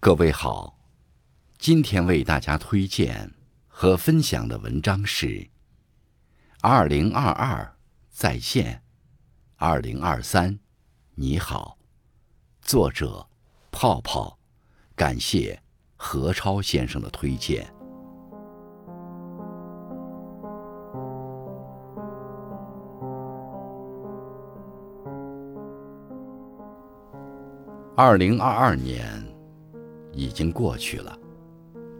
各位好，今天为大家推荐和分享的文章是《二零二二在线，二零二三你好》，作者泡泡，感谢何超先生的推荐。二零二二年。已经过去了，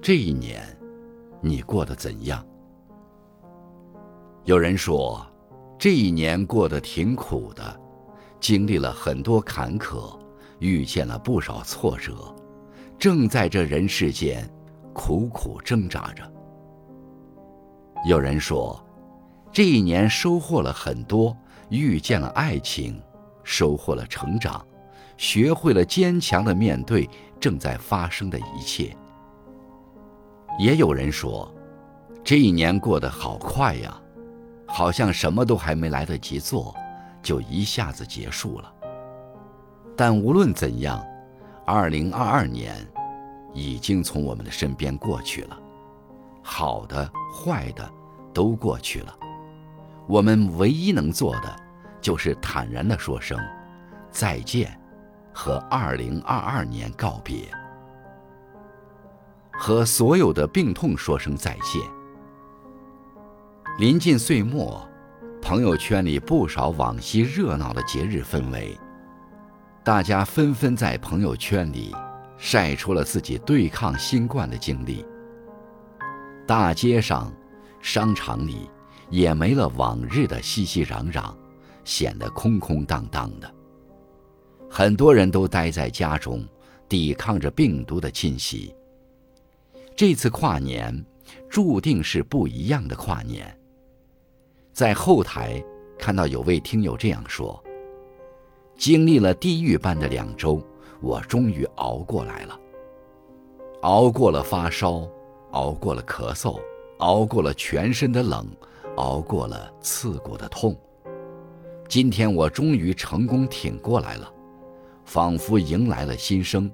这一年，你过得怎样？有人说，这一年过得挺苦的，经历了很多坎坷，遇见了不少挫折，正在这人世间苦苦挣扎着。有人说，这一年收获了很多，遇见了爱情，收获了成长，学会了坚强的面对。正在发生的一切，也有人说，这一年过得好快呀，好像什么都还没来得及做，就一下子结束了。但无论怎样，二零二二年已经从我们的身边过去了，好的、坏的都过去了。我们唯一能做的，就是坦然地说声再见。和二零二二年告别，和所有的病痛说声再见。临近岁末，朋友圈里不少往昔热闹的节日氛围，大家纷纷在朋友圈里晒出了自己对抗新冠的经历。大街上、商场里也没了往日的熙熙攘攘，显得空空荡荡的。很多人都待在家中，抵抗着病毒的侵袭。这次跨年，注定是不一样的跨年。在后台看到有位听友这样说：“经历了地狱般的两周，我终于熬过来了。熬过了发烧，熬过了咳嗽，熬过了全身的冷，熬过了刺骨的痛。今天我终于成功挺过来了。”仿佛迎来了新生。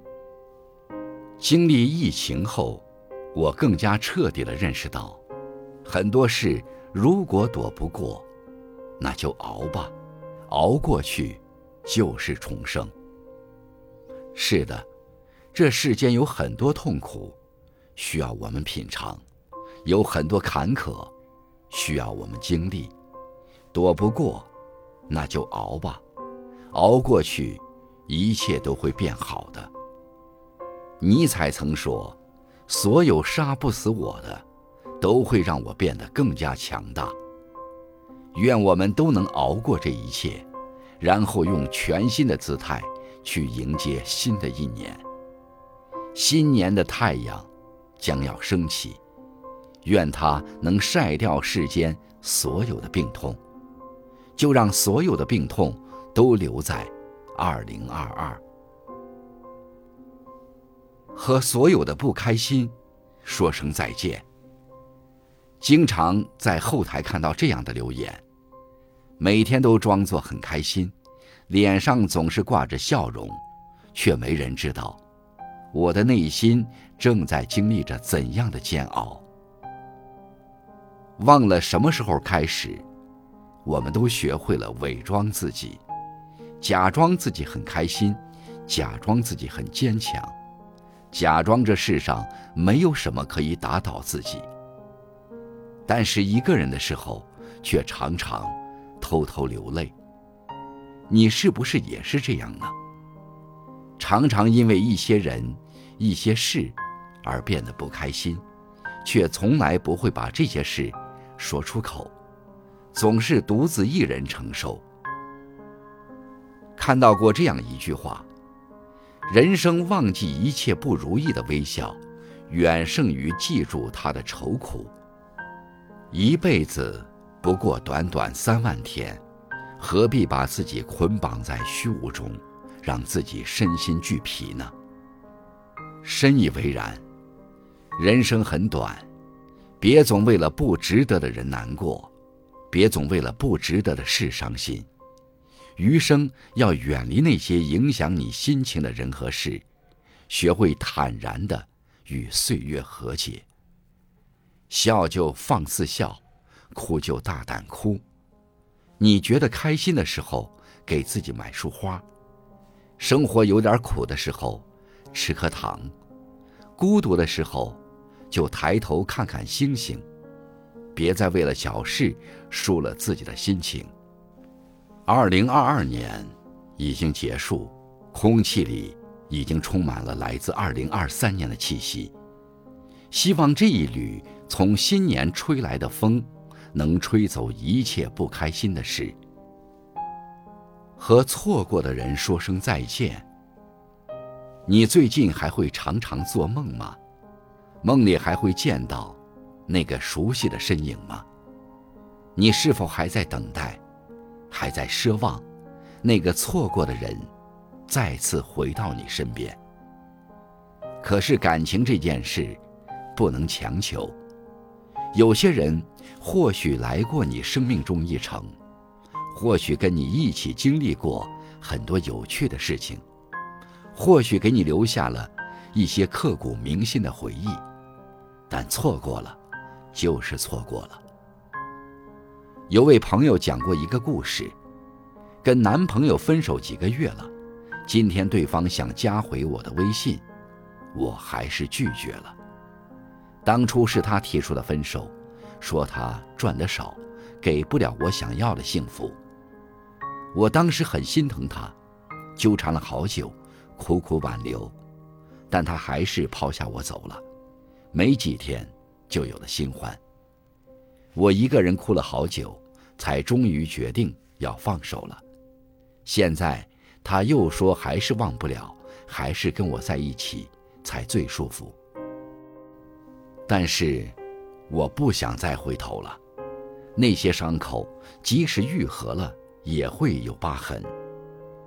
经历疫情后，我更加彻底地认识到，很多事如果躲不过，那就熬吧，熬过去就是重生。是的，这世间有很多痛苦，需要我们品尝；有很多坎坷，需要我们经历。躲不过，那就熬吧，熬过去。一切都会变好的。尼采曾说：“所有杀不死我的，都会让我变得更加强大。”愿我们都能熬过这一切，然后用全新的姿态去迎接新的一年。新年的太阳将要升起，愿它能晒掉世间所有的病痛，就让所有的病痛都留在。二零二二，和所有的不开心说声再见。经常在后台看到这样的留言，每天都装作很开心，脸上总是挂着笑容，却没人知道我的内心正在经历着怎样的煎熬。忘了什么时候开始，我们都学会了伪装自己。假装自己很开心，假装自己很坚强，假装这世上没有什么可以打倒自己。但是一个人的时候，却常常偷偷流泪。你是不是也是这样呢？常常因为一些人、一些事而变得不开心，却从来不会把这些事说出口，总是独自一人承受。看到过这样一句话：“人生忘记一切不如意的微笑，远胜于记住他的愁苦。一辈子不过短短三万天，何必把自己捆绑在虚无中，让自己身心俱疲呢？”深以为然。人生很短，别总为了不值得的人难过，别总为了不值得的事伤心。余生要远离那些影响你心情的人和事，学会坦然的与岁月和解。笑就放肆笑，哭就大胆哭。你觉得开心的时候，给自己买束花；生活有点苦的时候，吃颗糖；孤独的时候，就抬头看看星星。别再为了小事输了自己的心情。二零二二年已经结束，空气里已经充满了来自二零二三年的气息。希望这一缕从新年吹来的风。能吹走一切不开心的事，和错过的人说声再见。你最近还会常常做梦吗？梦里还会见到那个熟悉的身影吗？你是否还在等待，还在奢望那个错过的人再次回到你身边？可是感情这件事，不能强求。有些人或许来过你生命中一程，或许跟你一起经历过很多有趣的事情，或许给你留下了一些刻骨铭心的回忆，但错过了，就是错过了。有位朋友讲过一个故事，跟男朋友分手几个月了，今天对方想加回我的微信，我还是拒绝了。当初是他提出的分手，说他赚得少，给不了我想要的幸福。我当时很心疼他，纠缠了好久，苦苦挽留，但他还是抛下我走了。没几天，就有了新欢。我一个人哭了好久，才终于决定要放手了。现在他又说还是忘不了，还是跟我在一起才最舒服。但是，我不想再回头了。那些伤口，即使愈合了，也会有疤痕。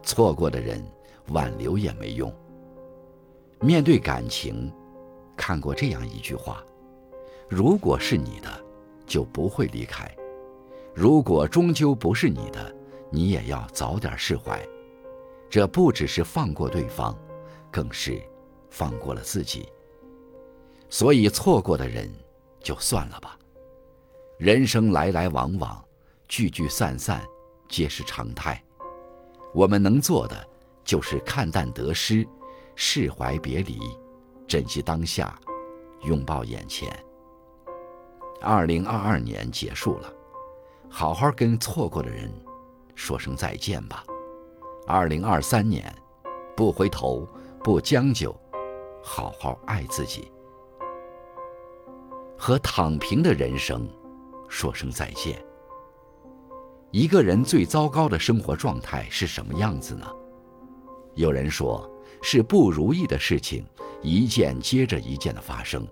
错过的人，挽留也没用。面对感情，看过这样一句话：如果是你的，就不会离开；如果终究不是你的，你也要早点释怀。这不只是放过对方，更是放过了自己。所以，错过的人，就算了吧。人生来来往往，聚聚散散，皆是常态。我们能做的，就是看淡得失，释怀别离，珍惜当下，拥抱眼前。二零二二年结束了，好好跟错过的人说声再见吧。二零二三年，不回头，不将就，好好爱自己。和躺平的人生说声再见。一个人最糟糕的生活状态是什么样子呢？有人说是不如意的事情一件接着一件的发生，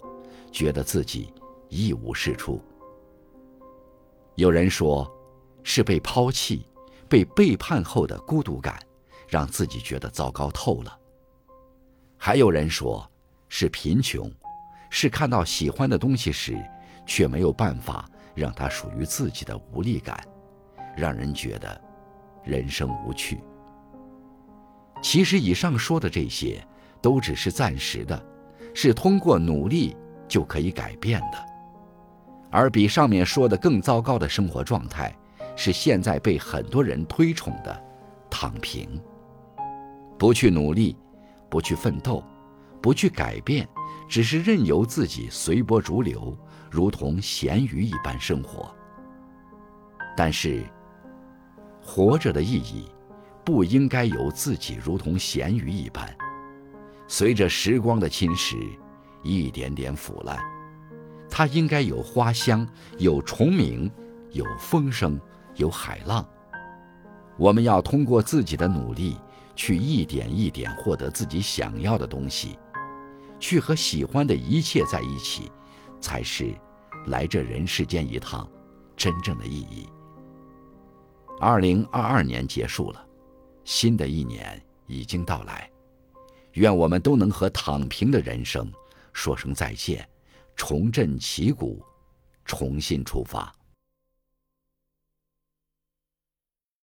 觉得自己一无是处。有人说是被抛弃、被背叛后的孤独感，让自己觉得糟糕透了。还有人说是贫穷。是看到喜欢的东西时，却没有办法让它属于自己的无力感，让人觉得人生无趣。其实以上说的这些都只是暂时的，是通过努力就可以改变的。而比上面说的更糟糕的生活状态，是现在被很多人推崇的躺平，不去努力，不去奋斗，不去改变。只是任由自己随波逐流，如同咸鱼一般生活。但是，活着的意义，不应该由自己如同咸鱼一般，随着时光的侵蚀，一点点腐烂。它应该有花香，有虫鸣，有风声，有海浪。我们要通过自己的努力，去一点一点获得自己想要的东西。去和喜欢的一切在一起，才是来这人世间一趟真正的意义。二零二二年结束了，新的一年已经到来，愿我们都能和躺平的人生说声再见，重振旗鼓，重新出发。